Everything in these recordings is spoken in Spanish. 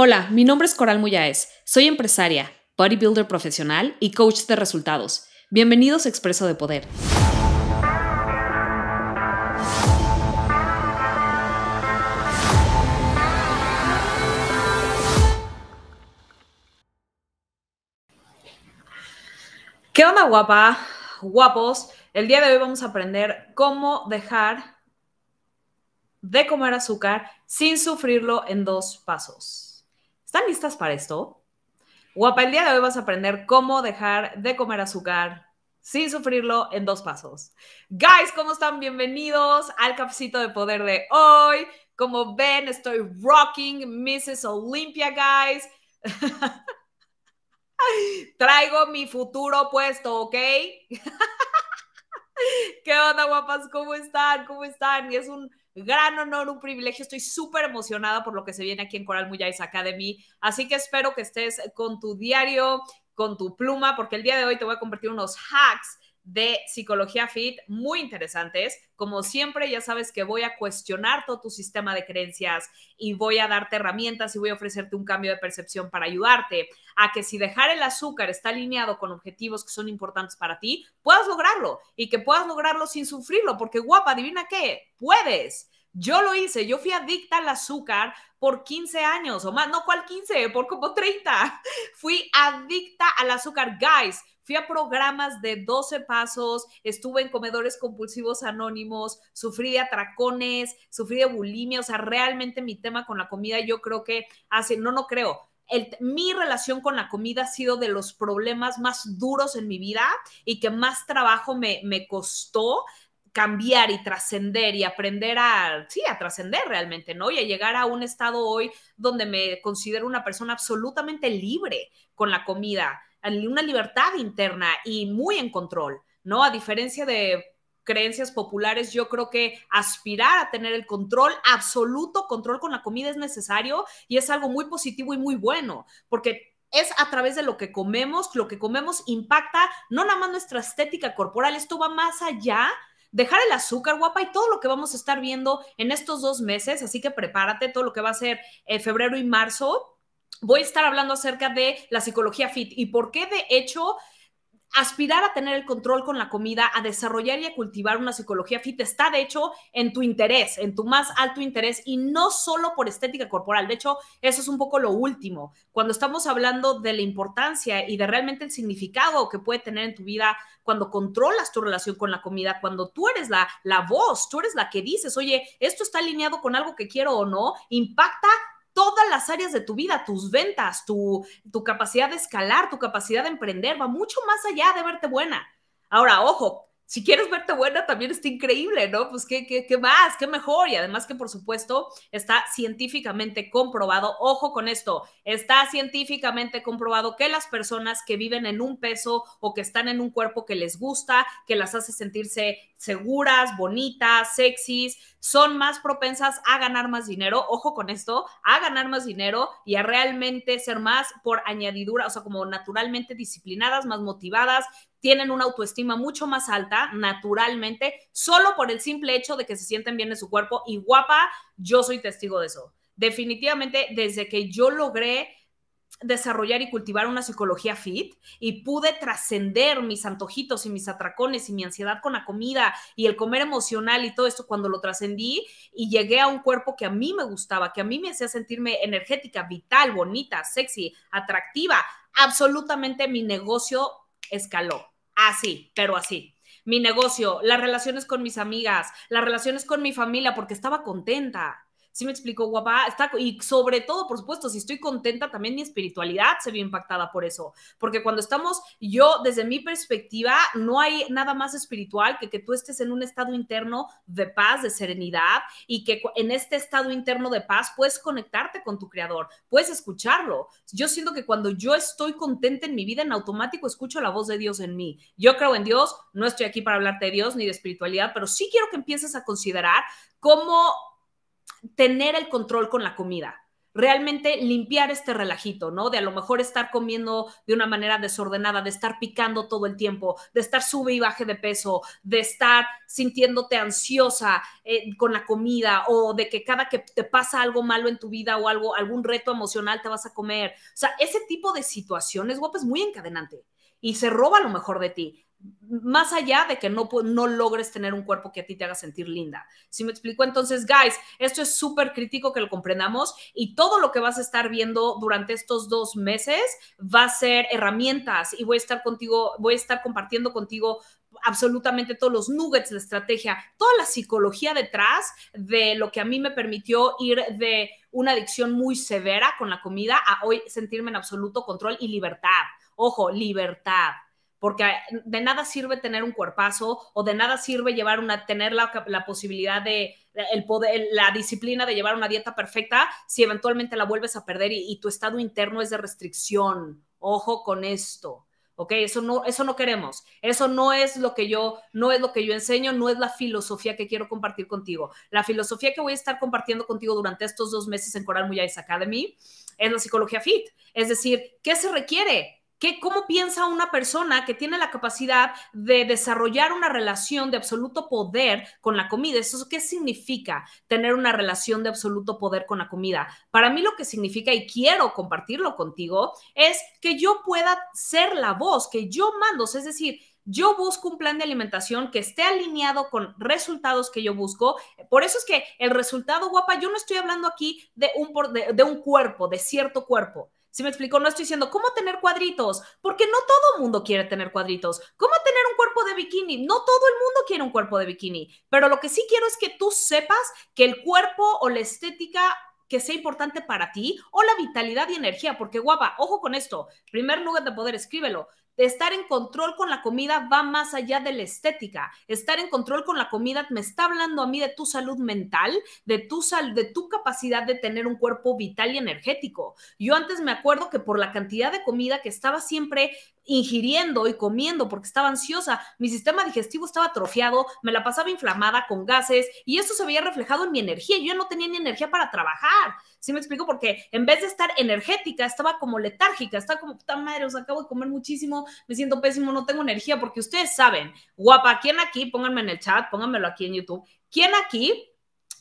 Hola, mi nombre es Coral Muyáez. Soy empresaria, bodybuilder profesional y coach de resultados. Bienvenidos a Expreso de Poder. ¿Qué onda, guapa? Guapos. El día de hoy vamos a aprender cómo dejar de comer azúcar sin sufrirlo en dos pasos. ¿Están listas para esto? Guapa, el día de hoy vas a aprender cómo dejar de comer azúcar sin sufrirlo en dos pasos. Guys, ¿cómo están? Bienvenidos al cafecito de poder de hoy. Como ven, estoy rocking Mrs. Olympia, guys. Traigo mi futuro puesto, ¿ok? ¿Qué onda, guapas? ¿Cómo están? ¿Cómo están? Y es un gran honor, un privilegio. Estoy súper emocionada por lo que se viene aquí en Coral Muyais Academy. Así que espero que estés con tu diario, con tu pluma, porque el día de hoy te voy a compartir unos hacks de psicología fit muy interesantes. Como siempre, ya sabes que voy a cuestionar todo tu sistema de creencias y voy a darte herramientas y voy a ofrecerte un cambio de percepción para ayudarte a que si dejar el azúcar está alineado con objetivos que son importantes para ti, puedas lograrlo y que puedas lograrlo sin sufrirlo, porque guapa, adivina qué, puedes. Yo lo hice, yo fui adicta al azúcar por 15 años o más, no cuál 15, por como 30. Fui adicta al azúcar, guys. Fui a programas de 12 pasos, estuve en comedores compulsivos anónimos, sufrí de atracones, sufrí de bulimia, o sea, realmente mi tema con la comida yo creo que hace, no, no creo, mi relación con la comida ha sido de los problemas más duros en mi vida y que más trabajo me, me costó cambiar y trascender y aprender a, sí, a trascender realmente, ¿no? Y a llegar a un estado hoy donde me considero una persona absolutamente libre con la comida una libertad interna y muy en control, ¿no? A diferencia de creencias populares, yo creo que aspirar a tener el control, absoluto control con la comida es necesario y es algo muy positivo y muy bueno, porque es a través de lo que comemos, lo que comemos impacta no nada más nuestra estética corporal, esto va más allá dejar el azúcar, guapa, y todo lo que vamos a estar viendo en estos dos meses. Así que prepárate todo lo que va a ser eh, febrero y marzo voy a estar hablando acerca de la psicología fit y por qué de hecho aspirar a tener el control con la comida, a desarrollar y a cultivar una psicología fit está de hecho en tu interés, en tu más alto interés y no solo por estética corporal. De hecho, eso es un poco lo último. Cuando estamos hablando de la importancia y de realmente el significado que puede tener en tu vida cuando controlas tu relación con la comida, cuando tú eres la, la voz, tú eres la que dices, oye, esto está alineado con algo que quiero o no, impacta todas las áreas de tu vida, tus ventas, tu, tu capacidad de escalar, tu capacidad de emprender, va mucho más allá de verte buena. Ahora, ojo, si quieres verte buena, también está increíble, ¿no? Pues qué, qué, qué más, qué mejor. Y además que, por supuesto, está científicamente comprobado, ojo con esto, está científicamente comprobado que las personas que viven en un peso o que están en un cuerpo que les gusta, que las hace sentirse seguras, bonitas, sexys, son más propensas a ganar más dinero, ojo con esto, a ganar más dinero y a realmente ser más por añadidura, o sea, como naturalmente disciplinadas, más motivadas, tienen una autoestima mucho más alta naturalmente, solo por el simple hecho de que se sienten bien en su cuerpo y guapa, yo soy testigo de eso. Definitivamente, desde que yo logré desarrollar y cultivar una psicología fit y pude trascender mis antojitos y mis atracones y mi ansiedad con la comida y el comer emocional y todo esto cuando lo trascendí y llegué a un cuerpo que a mí me gustaba, que a mí me hacía sentirme energética, vital, bonita, sexy, atractiva. Absolutamente mi negocio escaló. Así, pero así. Mi negocio, las relaciones con mis amigas, las relaciones con mi familia, porque estaba contenta ¿Sí me explico, guapa? Está, y sobre todo, por supuesto, si estoy contenta, también mi espiritualidad se ve impactada por eso. Porque cuando estamos, yo, desde mi perspectiva, no hay nada más espiritual que que tú estés en un estado interno de paz, de serenidad, y que en este estado interno de paz puedes conectarte con tu creador, puedes escucharlo. Yo siento que cuando yo estoy contenta en mi vida, en automático escucho la voz de Dios en mí. Yo creo en Dios, no estoy aquí para hablarte de Dios ni de espiritualidad, pero sí quiero que empieces a considerar cómo tener el control con la comida. realmente limpiar este relajito, ¿no? De a lo mejor estar comiendo de una manera desordenada, de estar picando todo el tiempo, de estar sube y baje de peso, de estar sintiéndote ansiosa eh, con la comida o de que cada que te pasa algo malo en tu vida o algo, algún reto emocional te vas a comer. O sea, ese tipo de situaciones, guapa, es muy encadenante y se roba lo mejor de ti más allá de que no, logres tener un cuerpo que a ti te haga sentir linda. Si me explico? Entonces, guys, esto es súper crítico que lo comprendamos y todo lo que vas a estar viendo durante estos dos meses va a ser herramientas y voy a estar contigo, voy a estar compartiendo contigo absolutamente todos los nuggets de estrategia, toda la psicología detrás de lo que a mí me permitió ir de una adicción muy severa con la comida a hoy sentirme en absoluto control y libertad. Ojo, libertad porque de nada sirve tener un cuerpazo o de nada sirve llevar una, tener la, posibilidad de, el poder, la disciplina de llevar una dieta perfecta si eventualmente la vuelves a perder y, tu estado interno es de restricción. Ojo con esto. ¿ok? Eso no, eso no queremos. Eso no es lo que yo, no es lo que yo enseño, no es la filosofía que quiero compartir contigo. La filosofía que voy a estar compartiendo contigo durante estos dos meses en Coral Muyais Academy es la psicología fit. Es decir, ¿qué se requiere? ¿Qué, ¿Cómo piensa una persona que tiene la capacidad de desarrollar una relación de absoluto poder con la comida? ¿Eso qué significa tener una relación de absoluto poder con la comida? Para mí lo que significa, y quiero compartirlo contigo, es que yo pueda ser la voz, que yo mando, es decir, yo busco un plan de alimentación que esté alineado con resultados que yo busco. Por eso es que el resultado, guapa, yo no estoy hablando aquí de un, de un cuerpo, de cierto cuerpo. Si me explico, no estoy diciendo cómo tener cuadritos, porque no todo mundo quiere tener cuadritos. ¿Cómo tener un cuerpo de bikini? No todo el mundo quiere un cuerpo de bikini, pero lo que sí quiero es que tú sepas que el cuerpo o la estética que sea importante para ti o la vitalidad y energía, porque guapa, ojo con esto, primer lugar de poder, escríbelo estar en control con la comida va más allá de la estética. Estar en control con la comida me está hablando a mí de tu salud mental, de tu, sal, de tu capacidad de tener un cuerpo vital y energético. Yo antes me acuerdo que por la cantidad de comida que estaba siempre ingiriendo y comiendo porque estaba ansiosa, mi sistema digestivo estaba atrofiado, me la pasaba inflamada con gases y eso se veía reflejado en mi energía. Yo no tenía ni energía para trabajar. ¿Sí me explico? Porque en vez de estar energética, estaba como letárgica, estaba como puta madre, o sea, acabo de comer muchísimo, me siento pésimo, no tengo energía, porque ustedes saben, guapa, ¿quién aquí? Pónganme en el chat, pónganmelo aquí en YouTube. ¿Quién aquí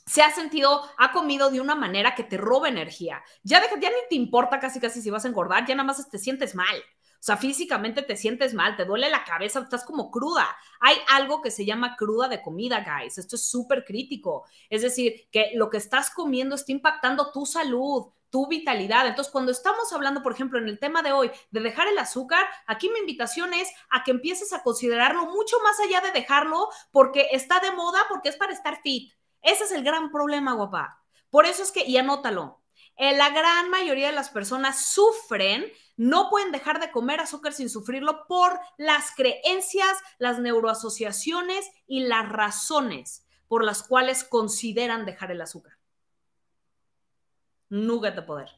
se ha sentido, ha comido de una manera que te roba energía. Ya, deja, ya ni te importa casi casi si vas a engordar, ya nada más te sientes mal. O sea, físicamente te sientes mal, te duele la cabeza, estás como cruda. Hay algo que se llama cruda de comida, guys. Esto es súper crítico. Es decir, que lo que estás comiendo está impactando tu salud, tu vitalidad. Entonces, cuando estamos hablando, por ejemplo, en el tema de hoy, de dejar el azúcar, aquí mi invitación es a que empieces a considerarlo mucho más allá de dejarlo porque está de moda, porque es para estar fit. Ese es el gran problema, guapa. Por eso es que, y anótalo, eh, la gran mayoría de las personas sufren, no pueden dejar de comer azúcar sin sufrirlo por las creencias, las neuroasociaciones y las razones por las cuales consideran dejar el azúcar. Nugget de poder.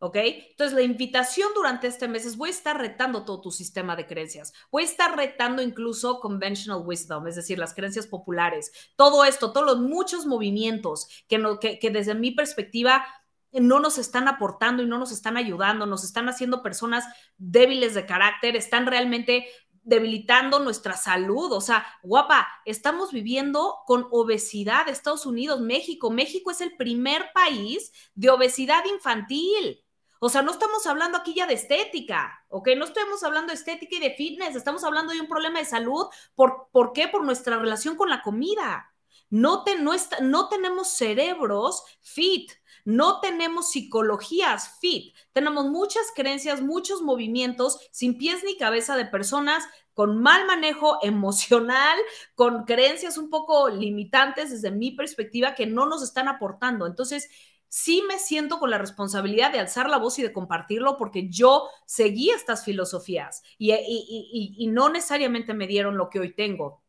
¿Ok? Entonces, la invitación durante este mes es voy a estar retando todo tu sistema de creencias. Voy a estar retando incluso conventional wisdom, es decir, las creencias populares. Todo esto, todos los muchos movimientos que, no, que, que desde mi perspectiva no nos están aportando y no nos están ayudando, nos están haciendo personas débiles de carácter, están realmente debilitando nuestra salud. O sea, guapa, estamos viviendo con obesidad. Estados Unidos, México. México es el primer país de obesidad infantil. O sea, no estamos hablando aquí ya de estética, ¿ok? No estamos hablando de estética y de fitness, estamos hablando de un problema de salud. ¿Por, ¿por qué? Por nuestra relación con la comida. No, te, no, no tenemos cerebros fit, no tenemos psicologías fit, tenemos muchas creencias, muchos movimientos sin pies ni cabeza de personas con mal manejo emocional, con creencias un poco limitantes desde mi perspectiva que no nos están aportando. Entonces, sí me siento con la responsabilidad de alzar la voz y de compartirlo porque yo seguí estas filosofías y, no necesariamente me dieron lo que hoy tengo.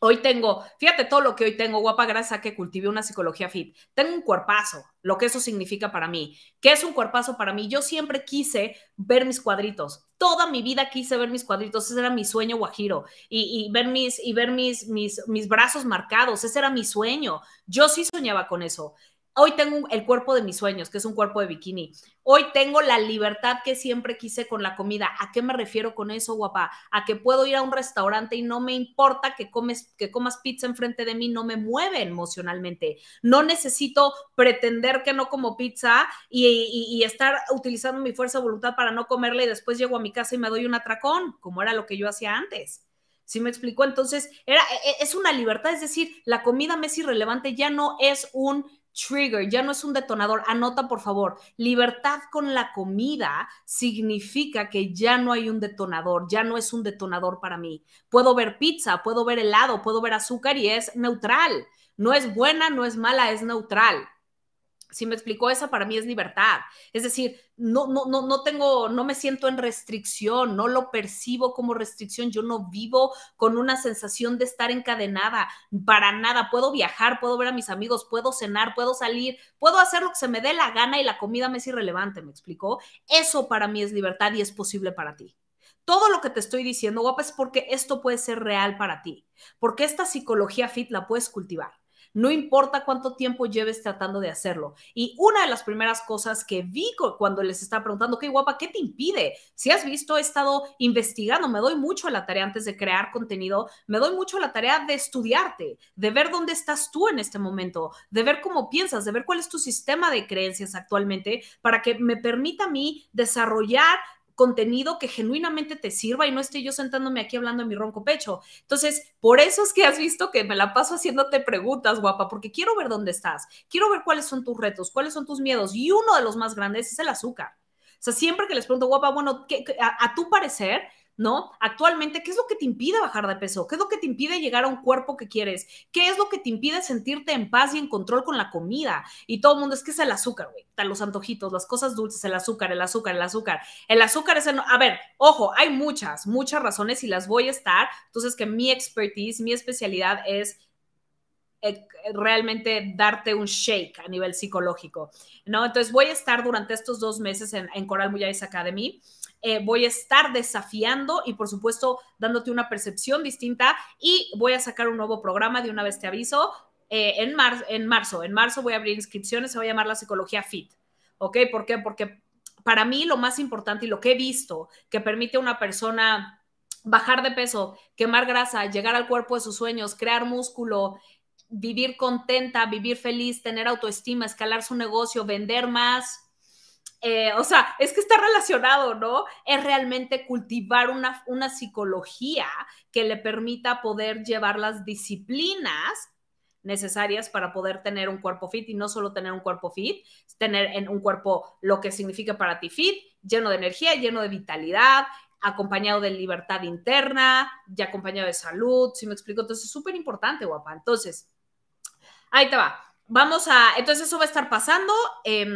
Hoy tengo, fíjate todo lo que hoy tengo, guapa, gracias a que cultivé una psicología fit. Tengo un cuerpazo, lo que eso significa para mí. ¿Qué es un cuerpazo para mí? Yo siempre quise ver mis cuadritos. Toda mi vida quise ver mis cuadritos. Ese era mi sueño guajiro. Y, ver, mis, y ver mis, mis, mis brazos marcados. Ese era mi sueño. Yo sí soñaba con eso. Hoy tengo el cuerpo de mis sueños, que es un cuerpo de bikini. Hoy tengo la libertad que siempre quise con la comida. ¿A qué me refiero con eso, guapa? A que puedo ir a un restaurante y no me importa que, comes, que comas pizza enfrente de mí, no me mueve emocionalmente. No necesito pretender que no como pizza y, estar utilizando mi fuerza de voluntad para no comerla y después llego a mi casa y me doy un atracón, como era lo que yo hacía antes. ¿Sí me explicó? Entonces, era, e, e, es una libertad, es decir, la comida me es irrelevante, ya no es un trigger, ya no es un detonador. Anota, por favor, libertad con la comida significa que ya no hay un detonador, ya no es un detonador para mí. Puedo ver pizza, puedo ver helado, puedo ver azúcar y es neutral. No es buena, no es mala, es neutral. Si me explicó, esa para mí es libertad. Es decir, no, no, no, no tengo, no me siento en restricción, no lo percibo como restricción. Yo no vivo con una sensación de estar encadenada para nada. Puedo viajar, puedo ver a mis amigos, puedo cenar, puedo salir, puedo hacer lo que se me dé la gana y la comida me es irrelevante. ¿Me explicó? Eso para mí es libertad y es posible para ti. Todo lo que te estoy diciendo, guapa, es porque esto puede ser real para ti, porque esta psicología fit la puedes cultivar no importa cuánto tiempo lleves tratando de hacerlo. Y una de las primeras cosas que vi cuando les estaba preguntando, qué guapa, ¿qué te impide? Si has visto, he estado investigando, me doy mucho a la tarea antes de crear contenido, me doy mucho a la tarea de estudiarte, de ver dónde estás tú en este momento, de ver cómo piensas, de ver cuál es tu sistema de creencias actualmente para que me permita a mí desarrollar contenido que genuinamente te sirva y no esté yo sentándome aquí hablando en mi ronco pecho. Entonces, por eso es que has visto que me la paso haciéndote preguntas, guapa, porque quiero ver dónde estás, quiero ver cuáles son tus retos, cuáles son tus miedos y uno de los más grandes es el azúcar. O sea, siempre que les pregunto, guapa, bueno, a tu parecer, ¿no? Actualmente, ¿qué es lo que te impide bajar de peso? ¿Qué es lo que te impide llegar a un cuerpo que quieres? ¿Qué es lo que te impide sentirte en paz y en control con la comida? Y todo el mundo, es que es el azúcar, güey. Los antojitos, las cosas dulces, el azúcar, el azúcar, el azúcar. El azúcar es el... A ver, ojo, hay muchas, muchas razones y las voy a estar. Entonces, que mi expertise, mi especialidad es realmente darte un shake a nivel psicológico, ¿no? Entonces voy a estar durante estos dos meses en, en Coral Muyais Academy eh, voy a estar desafiando y por supuesto dándote una percepción distinta y voy a sacar un nuevo programa, de una vez te aviso, eh, en, en marzo. En marzo voy a abrir inscripciones, se va a llamar la psicología fit. ¿Ok? ¿Por qué? Porque para mí lo más importante y lo que he visto que permite a una persona bajar de peso, quemar grasa, llegar al cuerpo de sus sueños, crear músculo, vivir contenta, vivir feliz, tener autoestima, escalar su negocio, vender más, eh, o sea, es que está relacionado, ¿no? Es realmente cultivar una, una psicología que le permita poder llevar las disciplinas necesarias para poder tener un cuerpo fit y no solo tener un cuerpo fit, tener en un cuerpo lo que significa para ti fit, lleno de energía, lleno de vitalidad, acompañado de libertad interna, y acompañado de salud, si me explico? Entonces es súper importante, guapa. Entonces, ahí te va. Vamos a, entonces eso va a estar pasando. Eh,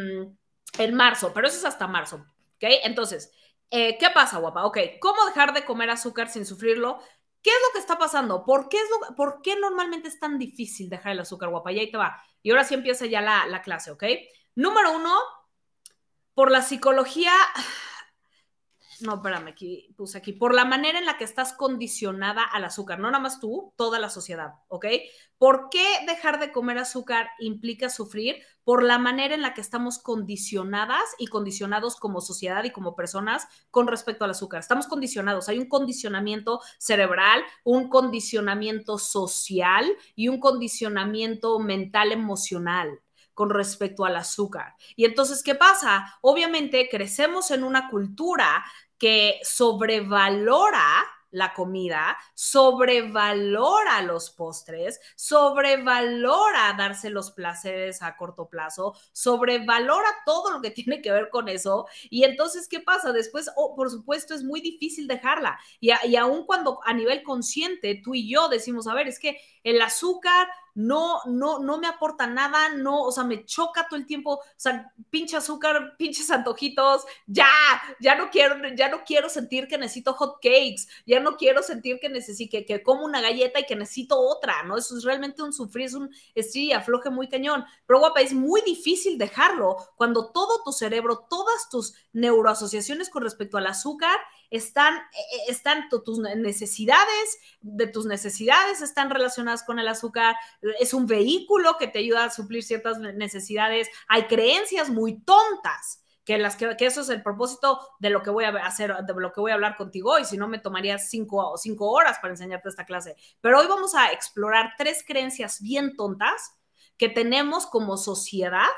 en marzo, pero eso es hasta marzo, ¿ok? Entonces, eh, ¿qué pasa, guapa? Ok, ¿cómo dejar de comer azúcar sin sufrirlo? ¿Qué es lo que está pasando? ¿Por qué, es lo, ¿Por qué normalmente es tan difícil dejar el azúcar, guapa? Y ahí te va. Y ahora sí empieza ya la, la clase, ¿ok? Número uno, por la psicología no, espérame, aquí puse aquí, por la manera en la que estás condicionada al azúcar, no nada más tú, toda la sociedad, ¿ok? ¿Por qué dejar de comer azúcar implica sufrir? Por la manera en la que estamos condicionadas y condicionados como sociedad y como personas con respecto al azúcar. Estamos condicionados, hay un condicionamiento cerebral, un condicionamiento social y un condicionamiento mental emocional con respecto al azúcar. Y entonces, ¿qué pasa? Obviamente crecemos en una cultura que sobrevalora la comida, sobrevalora los postres, sobrevalora darse los placeres a corto plazo, sobrevalora todo lo que tiene que ver con eso. Y entonces, ¿qué pasa? Después, oh, por supuesto, es muy difícil dejarla. Y, y aun cuando a nivel consciente tú y yo decimos, a ver, es que el azúcar no, no, no me aporta nada, no, o sea, me choca todo el tiempo, o sea, pinche azúcar, pinches antojitos, ya, ya no quiero, ya no quiero sentir que necesito hot cakes, ya no quiero sentir que necesito, que, que como una galleta y que necesito otra, ¿no? Eso es realmente un sufrir, es un sí, afloje muy cañón. Pero guapa, es muy difícil dejarlo cuando todo tu cerebro, todas tus neuroasociaciones con respecto al azúcar están, eh, eh, están tus necesidades, de tus necesidades están relacionadas con el azúcar, es un vehículo que te ayuda a suplir ciertas necesidades. Hay creencias muy tontas que, las que, eso es el propósito de lo que voy a hacer, de lo que voy a hablar contigo hoy, si no me tomaría cinco, cinco horas para enseñarte esta clase. Pero hoy vamos a explorar tres creencias bien tontas que tenemos como sociedad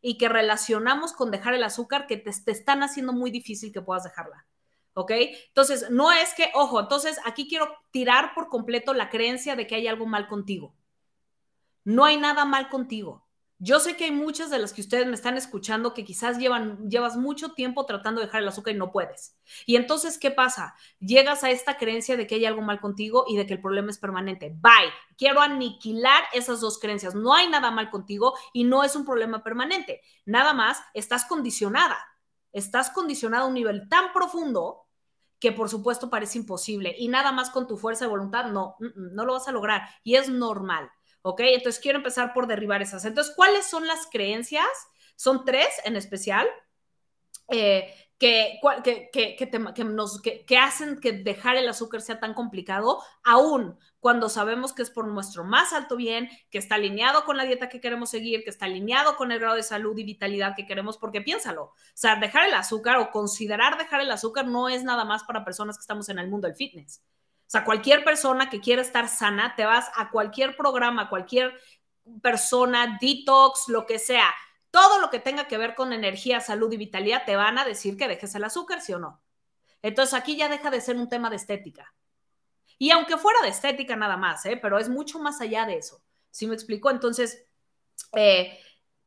y que relacionamos con dejar el azúcar que te, te están haciendo muy difícil que puedas dejarla. ¿Ok? Entonces, no es que, ojo, entonces aquí quiero tirar por completo la creencia de que hay algo mal contigo. No hay nada mal contigo. Yo sé que hay muchas de las que ustedes me están escuchando que quizás llevan, llevas mucho tiempo tratando de dejar el azúcar y no puedes. Y entonces, ¿qué pasa? Llegas a esta creencia de que hay algo mal contigo y de que el problema es permanente. Bye. Quiero aniquilar esas dos creencias. No hay nada mal contigo y no es un problema permanente. Nada más, estás condicionada. Estás condicionada a un nivel tan profundo que por supuesto parece imposible. Y nada más con tu fuerza de voluntad, no, mm, mm, no lo vas a lograr. Y es normal. ¿ok? Entonces quiero empezar por derribar esas. Entonces, ¿cuáles son las creencias? Son tres en especial. Eh, que, que, que, hacen que dejar el azúcar sea tan complicado, aún cuando sabemos que es por nuestro más alto bien, que está alineado con la dieta que queremos seguir, que está alineado con el grado de salud y vitalidad que queremos, porque piénsalo, o sea, dejar el azúcar o considerar dejar el azúcar no es nada más para personas que estamos en el mundo del fitness. O sea, cualquier persona que quiera estar sana, te vas a cualquier programa, cualquier persona, detox, lo que sea, todo lo que tenga que ver con energía, salud y vitalidad, te van a decir que dejes el azúcar, sí o no. Entonces aquí ya deja de ser un tema de estética. Y aunque fuera de estética nada más, ¿eh? pero es mucho más allá de eso. ¿Sí me explico? Entonces, eh,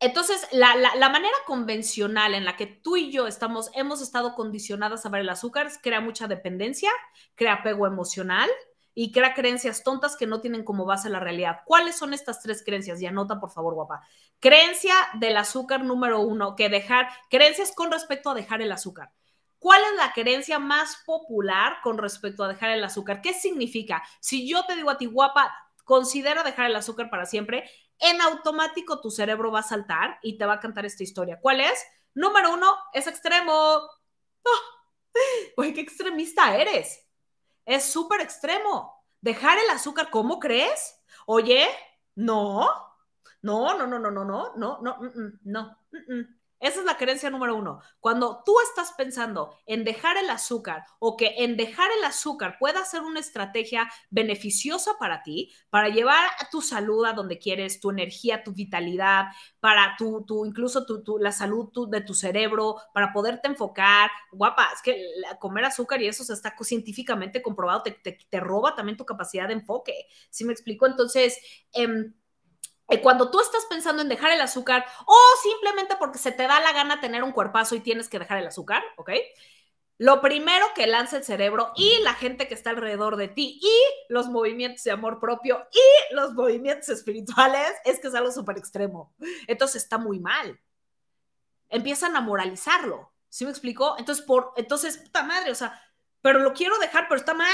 entonces, la, manera convencional en la que tú y yo estamos, hemos estado condicionadas a ver el azúcar crea mucha dependencia, crea apego emocional y crea creencias tontas que no tienen como base la realidad. ¿Cuáles son estas tres creencias? Y anota, por favor, guapa. Creencia del azúcar número uno, que dejar, creencias con respecto a dejar el azúcar. ¿Cuál es la creencia más popular con respecto a dejar el azúcar? ¿Qué significa? Si yo te digo a ti, guapa, considera dejar el azúcar para siempre, en automático tu cerebro va a saltar y te va a cantar esta historia. ¿Cuál es? Número uno, es extremo. ¡Oh! qué extremista eres. Es súper extremo. Dejar el azúcar, ¿cómo crees? Oye, no, no, no, no, no, no, no, no, no, no, no. Esa es la creencia número uno. Cuando tú estás pensando en dejar el azúcar o que en dejar el azúcar pueda ser una estrategia beneficiosa para ti, para llevar tu salud a donde quieres, tu energía, tu vitalidad, para tu, tu incluso tu, la salud de tu cerebro, para poderte enfocar. Guapa, es que comer azúcar y eso se está científicamente comprobado, te, te, roba también tu capacidad de enfoque. ¿Sí me explico? Entonces, eh, cuando tú estás pensando en dejar el azúcar o simplemente porque se te da la gana tener un cuerpazo y tienes que dejar el azúcar, ¿ok? Lo primero que lanza el cerebro y la gente que está alrededor de ti y los movimientos de amor propio y los movimientos espirituales es que es algo súper extremo. Entonces está muy mal. Empiezan a moralizarlo. ¿Sí me explicó? Entonces, por, entonces, puta madre, o sea, pero lo quiero dejar, pero está mal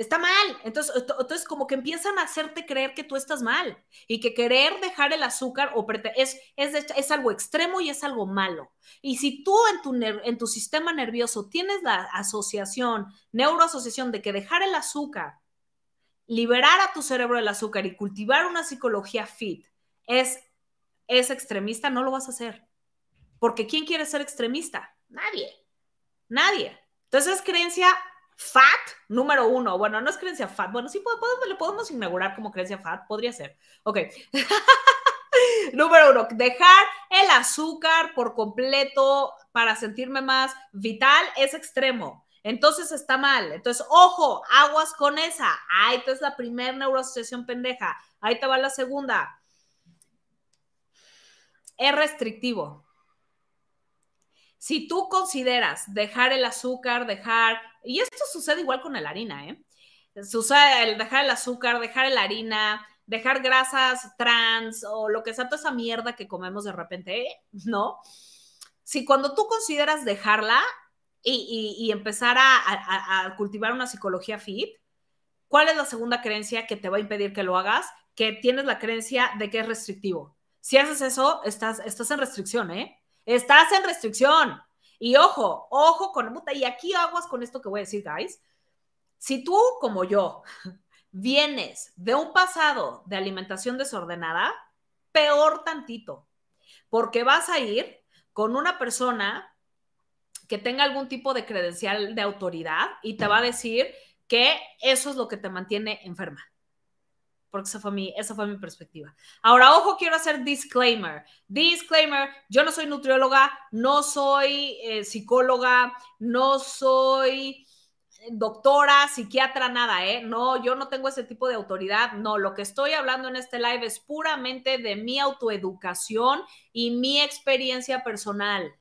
está mal. Entonces, entonces, como que empiezan a hacerte creer que tú estás mal y que querer dejar el azúcar o es, es, es algo extremo y es algo malo. Y si tú en tu, en tu sistema nervioso tienes la asociación, neuroasociación de que dejar el azúcar, liberar a tu cerebro del azúcar y cultivar una psicología fit es, es extremista, no lo vas a hacer. Porque ¿quién quiere ser extremista? Nadie. Nadie. Entonces es creencia Fat, número uno. Bueno, no es creencia fat. Bueno, sí podemos, le podemos inaugurar como creencia fat. Podría ser. Ok. número uno, dejar el azúcar por completo para sentirme más vital es extremo. Entonces está mal. Entonces, ojo, aguas con esa. Ahí te es la primera neuroasociación pendeja. Ahí te va la segunda. Es restrictivo. Si tú consideras dejar el azúcar, dejar, y esto sucede igual con la harina, ¿eh? Sucede el dejar el azúcar, dejar la harina, dejar grasas trans o lo que sea, toda esa mierda que comemos de repente, ¿no? Si cuando tú consideras dejarla y, empezar a, a, cultivar una psicología fit, ¿cuál es la segunda creencia que te va a impedir que lo hagas? Que tienes la creencia de que es restrictivo. Si haces eso, estás, estás en restricción, ¿eh? Estás en restricción. Y ojo, ojo con puta. Y aquí aguas con esto que voy a decir, guys. Si tú, como yo, vienes de un pasado de alimentación desordenada, peor tantito, porque vas a ir con una persona que tenga algún tipo de credencial de autoridad y te va a decir que eso es lo que te mantiene enferma. Porque esa fue mi, esa fue mi perspectiva. Ahora, ojo, quiero hacer disclaimer. Disclaimer, yo no soy nutrióloga, no soy eh, psicóloga, no soy doctora, psiquiatra, nada, ¿eh? No, yo no tengo ese tipo de autoridad. No, lo que estoy hablando en este live es puramente de mi autoeducación y mi experiencia personal.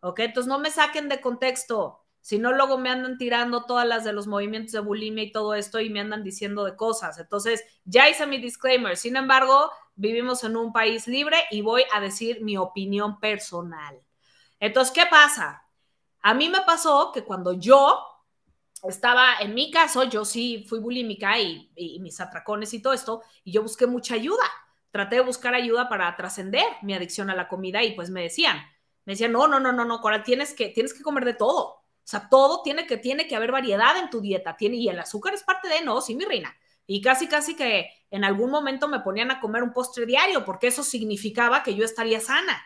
¿Ok? Entonces no me saquen de contexto. Si no, luego me andan tirando todas las de los movimientos de bulimia y todo esto y me andan diciendo de cosas. Entonces, ya hice mi disclaimer. Sin embargo, vivimos en un país libre y voy a decir mi opinión personal. Entonces, ¿qué pasa? A mí me pasó que cuando yo estaba, en mi caso, yo sí fui bulímica y, mis atracones y todo esto, y yo busqué mucha ayuda. Traté de buscar ayuda para trascender mi adicción a la comida y pues me decían, me decían, no, no, no, no, no, Coral, tienes que, tienes que comer de todo. Sea, todo tiene que, tiene que haber variedad en tu dieta. Tiene, y el azúcar es parte de, no, sí, mi reina. Y casi, casi que en algún momento me ponían a comer un postre diario, porque eso significaba que yo estaría sana.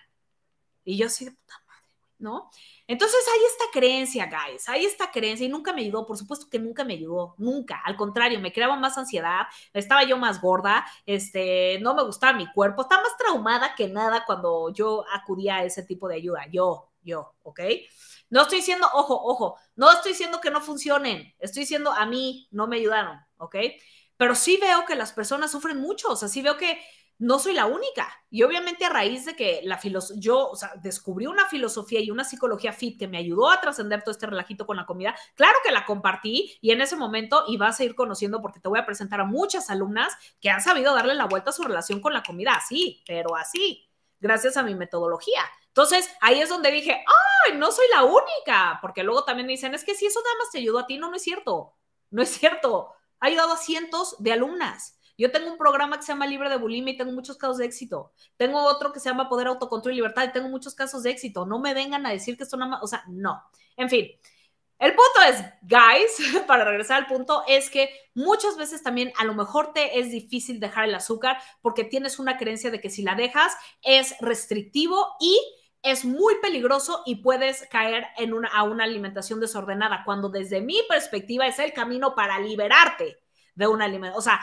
Y yo así de puta madre, ¿no? Entonces hay esta creencia, guys, hay esta creencia y nunca me ayudó, por supuesto que nunca me ayudó, nunca, al contrario, me creaba más ansiedad, estaba yo más gorda, este, no me gustaba mi cuerpo, estaba más traumada que nada cuando yo acudía a ese tipo de ayuda, yo, yo, ¿ok? No estoy diciendo, ojo, ojo, no estoy diciendo que no funcionen, estoy diciendo a mí no me ayudaron, ¿ok? Pero sí veo que las personas sufren mucho, o sea, sí veo que no soy la única. Y obviamente a raíz de que la yo descubrí una filosofía y una psicología fit que me ayudó a trascender todo este relajito con la comida, claro que la compartí y en ese momento y a ir conociendo porque te voy a presentar a muchas alumnas que han sabido darle la vuelta a su relación con la comida así, pero así, gracias a mi metodología. Entonces, ahí es donde dije, ¡ay, no soy la única! Porque luego también me dicen, es que si eso nada más te ayudó a ti, no, no es cierto, no es cierto. Ha ayudado a cientos de alumnas. Yo tengo un programa que se llama Libre de Bulimia y tengo muchos casos de éxito. Tengo otro que se llama Poder, Autocontrol y Libertad y tengo muchos casos de éxito. No me vengan a decir que esto nada más, o sea, no. En fin, el punto es, guys, para regresar al punto, es que muchas veces también a lo mejor te es difícil dejar el azúcar porque tienes una creencia de que si la dejas es restrictivo y es muy peligroso y puedes caer en una, a una alimentación desordenada, cuando desde mi perspectiva es el camino para liberarte de una alimentación. O sea,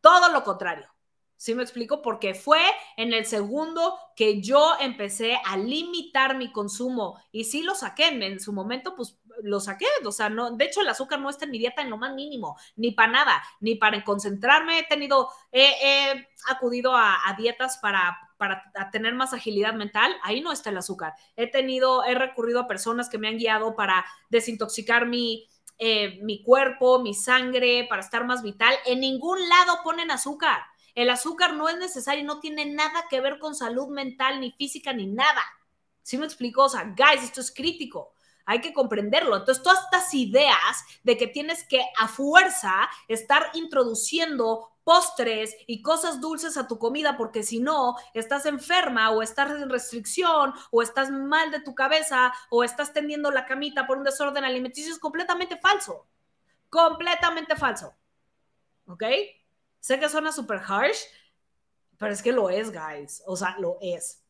todo lo contrario. ¿Sí me explico? Porque fue en el segundo que yo empecé a limitar mi consumo y sí lo saqué en su momento, pues lo saqué, o sea, no, de hecho el azúcar no está en mi dieta en lo más mínimo, ni para nada, ni para concentrarme, he tenido, he, acudido a, dietas para, para tener más agilidad mental, ahí no está el azúcar, he tenido, he recurrido a personas que me han guiado para desintoxicar mi, eh, mi cuerpo, mi sangre, para estar más vital. En ningún lado ponen azúcar. El azúcar no es necesario, no tiene nada que ver con salud mental, ni física, ni nada. ¿Sí me explico? O sea, guys, esto es crítico. Hay que comprenderlo. Entonces, todas estas ideas de que tienes que a fuerza estar introduciendo postres y cosas dulces a tu comida porque si no, estás enferma o estás en restricción o estás mal de tu cabeza o estás tendiendo la camita por un desorden alimenticio es completamente falso. Completamente falso. ¿Ok? Sé que suena súper harsh, pero es que lo es, guys. O sea, lo es.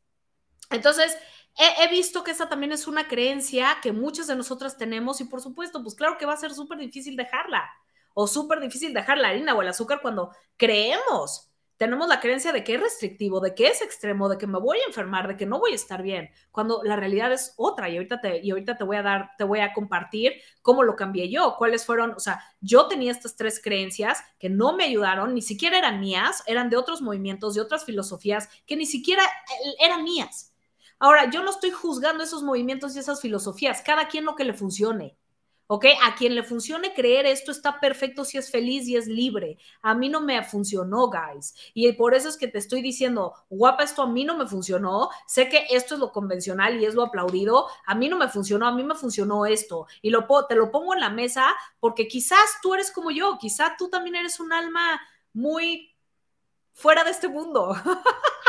Entonces, he, visto que esa también es una creencia que muchas de nosotras tenemos y por supuesto, pues claro que va a ser súper difícil dejarla o súper difícil dejar la harina o el azúcar cuando creemos. Tenemos la creencia de que es restrictivo, de que es extremo, de que me voy a enfermar, de que no voy a estar bien, cuando la realidad es otra. Y ahorita te, y ahorita te voy a dar, te voy a compartir cómo lo cambié yo, cuáles fueron, o sea, yo tenía estas tres creencias que no me ayudaron, ni siquiera eran mías, eran de otros movimientos, de otras filosofías que ni siquiera eh, eran mías. Ahora, yo no estoy juzgando esos movimientos y esas filosofías, cada quien lo que le funcione. ¿Ok? A quien le funcione creer esto está perfecto si es feliz y es libre. A mí no me funcionó, guys. Y por eso es que te estoy diciendo, guapa, esto a mí no me funcionó. Sé que esto es lo convencional y es lo aplaudido. A mí no me funcionó, a mí me funcionó esto. Y te lo pongo en la mesa porque quizás tú eres como yo, quizás tú también eres un alma muy fuera de este mundo.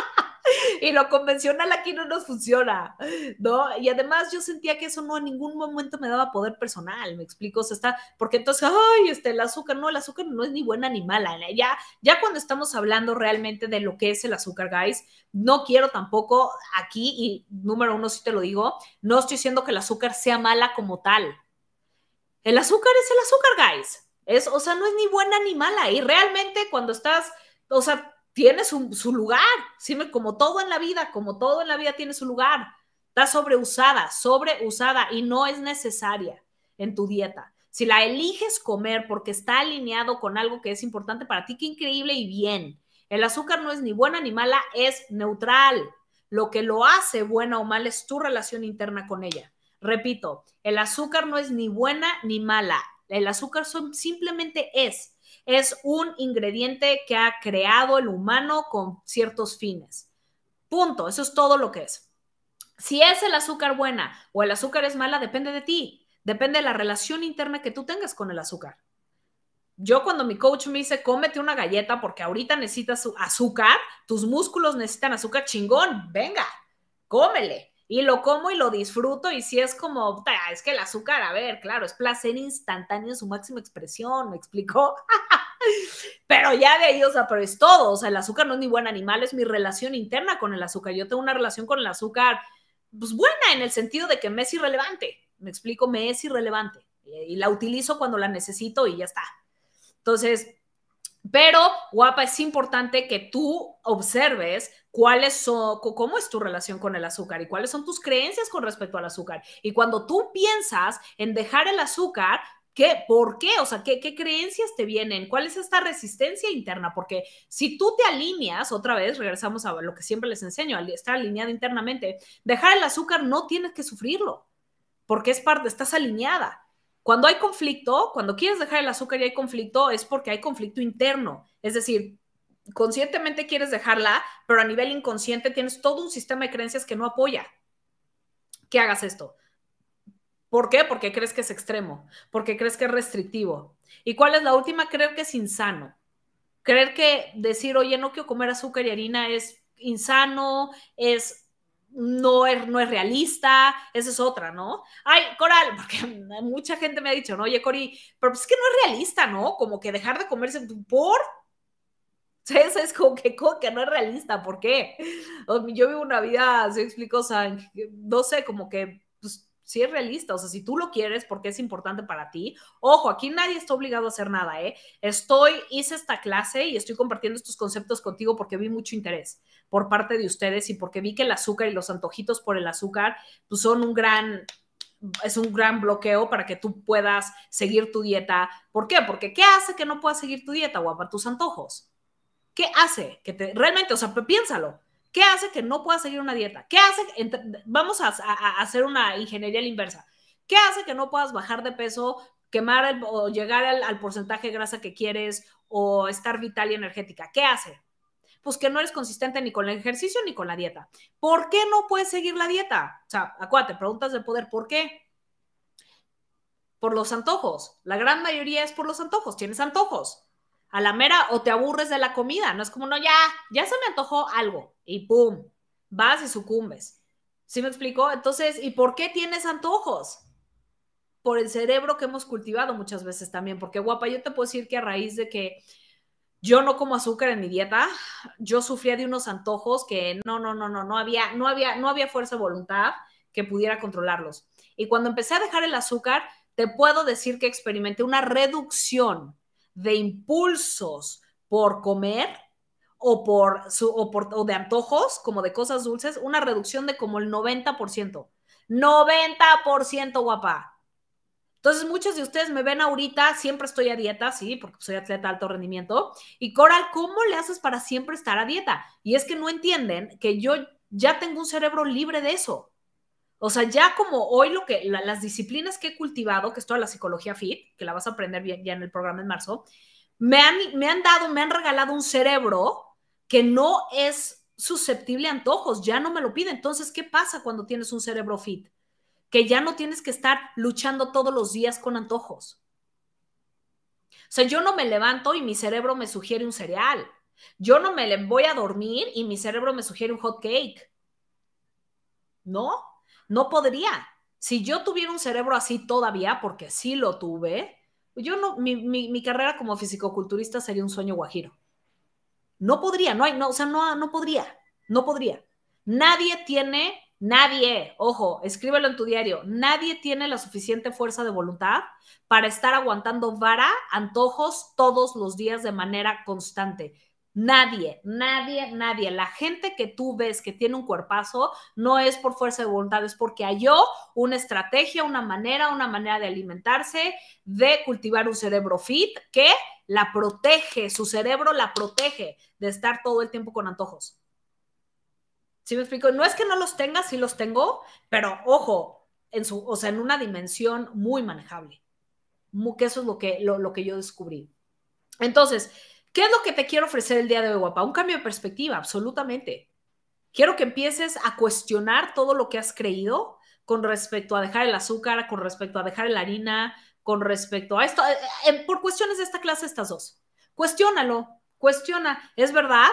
y lo convencional aquí no nos funciona, ¿no? Y además yo sentía que eso no en ningún momento me daba poder personal, me explico, o sea, está, porque entonces, ay, este, el azúcar, no, el azúcar no es ni buena ni mala, ya, ya cuando estamos hablando realmente de lo que es el azúcar, guys, no quiero tampoco aquí, y número uno, si te lo digo, no estoy diciendo que el azúcar sea mala como tal. El azúcar es el azúcar, guys. Es, o sea, no es ni buena ni mala. Y realmente cuando estás, o sea, tiene su, lugar, ¿sí? como todo en la vida, como todo en la vida tiene su lugar. Está sobreusada, sobreusada y no es necesaria en tu dieta. Si la eliges comer porque está alineado con algo que es importante para ti, qué increíble y bien. El azúcar no es ni buena ni mala, es neutral. Lo que lo hace buena o mala es tu relación interna con ella. Repito, el azúcar no es ni buena ni mala. El azúcar simplemente es es un ingrediente que ha creado el humano con ciertos fines. Punto, eso es todo lo que es. Si es el azúcar buena o el azúcar es mala, depende de ti, depende de la relación interna que tú tengas con el azúcar. Yo cuando mi coach me dice, cómete una galleta porque ahorita necesitas azúcar, tus músculos necesitan azúcar chingón, venga, cómele y lo como y lo disfruto y si es como, es que el azúcar, a ver, claro, es placer instantáneo en su máxima expresión, ¿me explicó? pero ya de ahí, o sea, pero es todo, o sea, el azúcar no es ni buen animal, es mi relación interna con el azúcar. Yo tengo una relación con el azúcar, pues buena en el sentido de que me es irrelevante, me explico, me es irrelevante y la utilizo cuando la necesito y ya está. Entonces, pero, guapa, es importante que tú observes cuáles son, cómo es tu relación con el azúcar y cuáles son tus creencias con respecto al azúcar. Y cuando tú piensas en dejar el azúcar, ¿Qué? ¿Por qué? O sea, ¿qué, ¿qué, creencias te vienen? ¿Cuál es esta resistencia interna? Porque si tú te alineas, otra vez regresamos a lo que siempre les enseño, al estar alineado internamente, dejar el azúcar no tienes que sufrirlo, porque es parte, estás alineada. Cuando hay conflicto, cuando quieres dejar el azúcar y hay conflicto, es porque hay conflicto interno. Es decir, conscientemente quieres dejarla, pero a nivel inconsciente tienes todo un sistema de creencias que no apoya que hagas esto. ¿Por qué? Porque crees que es extremo, porque crees que es restrictivo. ¿Y cuál es la última? Creer que es insano. Creer que decir, oye, no quiero comer azúcar y harina es insano, es no es, no es realista, esa es otra, ¿no? Ay, Coral, porque mucha gente me ha dicho, ¿no? Oye, Cori, pero pues es que no es realista, ¿no? Como que dejar de comerse por... Eso es como que, que no es realista, ¿por qué? Yo vivo una vida, se explico, o sea, no sé, como que si es realista, o sea, si tú lo quieres porque es importante para ti, ojo, aquí nadie está obligado a hacer nada, ¿eh? Estoy, hice esta clase y estoy compartiendo estos conceptos contigo porque vi mucho interés por parte de ustedes y porque vi que el azúcar y los antojitos por el azúcar, pues son un gran, es un gran bloqueo para que tú puedas seguir tu dieta. ¿Por qué? Porque ¿qué hace que no puedas seguir tu dieta, guapa? Tus antojos. ¿Qué hace? Que te, realmente, o sea, piénsalo. ¿Qué hace que no pueda seguir una dieta? ¿Qué hace? Vamos a, hacer una ingeniería a la inversa. ¿Qué hace que no puedas bajar de peso, quemar o llegar al, porcentaje de grasa que quieres o estar vital y energética? ¿Qué hace? Pues que no eres consistente ni con el ejercicio ni con la dieta. ¿Por qué no puedes seguir la dieta? O sea, acuérdate, preguntas de poder, ¿por qué? Por los antojos. La gran mayoría es por los antojos. Tienes antojos a la mera o te aburres de la comida, no es como, no, ya, ya se me antojó algo y pum, vas y sucumbes. ¿Sí me explico? Entonces, ¿y por qué tienes antojos? Por el cerebro que hemos cultivado muchas veces también, porque guapa, yo te puedo decir que a raíz de que yo no como azúcar en mi dieta, yo sufría de unos antojos que no, no, no, no, no había, no había, no había fuerza de voluntad que pudiera controlarlos. Y cuando empecé a dejar el azúcar, te puedo decir que experimenté una reducción de impulsos por comer o, por, o, de antojos, como de cosas dulces, una reducción de como el 90%. 90% guapa. Entonces, muchos de ustedes me ven ahorita, siempre estoy a dieta, sí, porque soy atleta de alto rendimiento. Y Coral, ¿cómo le haces para siempre estar a dieta? Y es que no entienden que yo ya tengo un cerebro libre de eso. O sea, ya como hoy lo que, las disciplinas que he cultivado, que es toda la psicología fit, que la vas a aprender ya en el programa en marzo, me han, me han dado, me han regalado un cerebro que no es susceptible a antojos, ya no me lo pide. Entonces, ¿qué pasa cuando tienes un cerebro fit? Que ya no tienes que estar luchando todos los días con antojos. O sea, yo no me levanto y mi cerebro me sugiere un cereal. Yo no me voy a dormir y mi cerebro me sugiere un hot cake. No, no podría. Si yo tuviera un cerebro así todavía, porque sí lo tuve, yo no, mi, mi, carrera como fisicoculturista sería un sueño guajiro. No podría, no hay, no, o sea, no, no podría, no podría. Nadie tiene, nadie, ojo, escríbelo en tu diario, nadie tiene la suficiente fuerza de voluntad para estar aguantando vara, antojos todos los días de manera constante. Nadie, nadie, nadie. La gente que tú ves que tiene un cuerpazo no es por fuerza de voluntad, es porque halló una estrategia, una manera, una manera de alimentarse, de cultivar un cerebro fit que la protege, su cerebro la protege de estar todo el tiempo con antojos. ¿Sí me explico? No es que no los tenga, sí los tengo, pero ojo, en su, o sea, en una dimensión muy manejable. Que eso es lo que, lo, lo que yo descubrí. Entonces, ¿Qué es lo que te quiero ofrecer el día de hoy, guapa? Un cambio de perspectiva, absolutamente. Quiero que empieces a cuestionar todo lo que has creído con respecto a dejar el azúcar, con respecto a dejar la harina, con respecto a esto, eh, eh, por cuestiones de esta clase, estas dos. Cuestiónalo, cuestiona, ¿es verdad?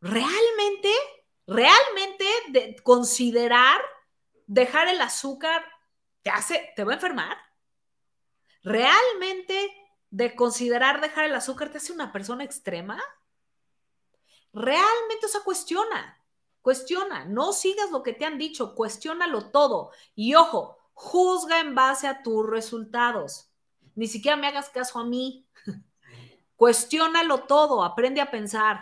¿Realmente, realmente de considerar dejar el azúcar te hace, te va a enfermar? ¿Realmente de considerar dejar el azúcar te hace una persona extrema? Realmente, o sea, cuestiona, cuestiona, no sigas lo que te han dicho, cuestiónalo todo. Y ojo, juzga en base a tus resultados. Ni siquiera me hagas caso a mí. Cuestiónalo todo, aprende a pensar.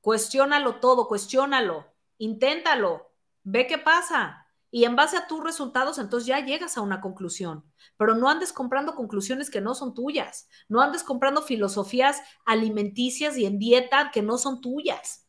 Cuestiónalo todo, cuestiónalo, inténtalo, ve qué pasa y en base a tus resultados, entonces ya llegas a una conclusión. Pero no andes comprando conclusiones que no son tuyas. No andes comprando filosofías alimenticias y en dieta que no son tuyas.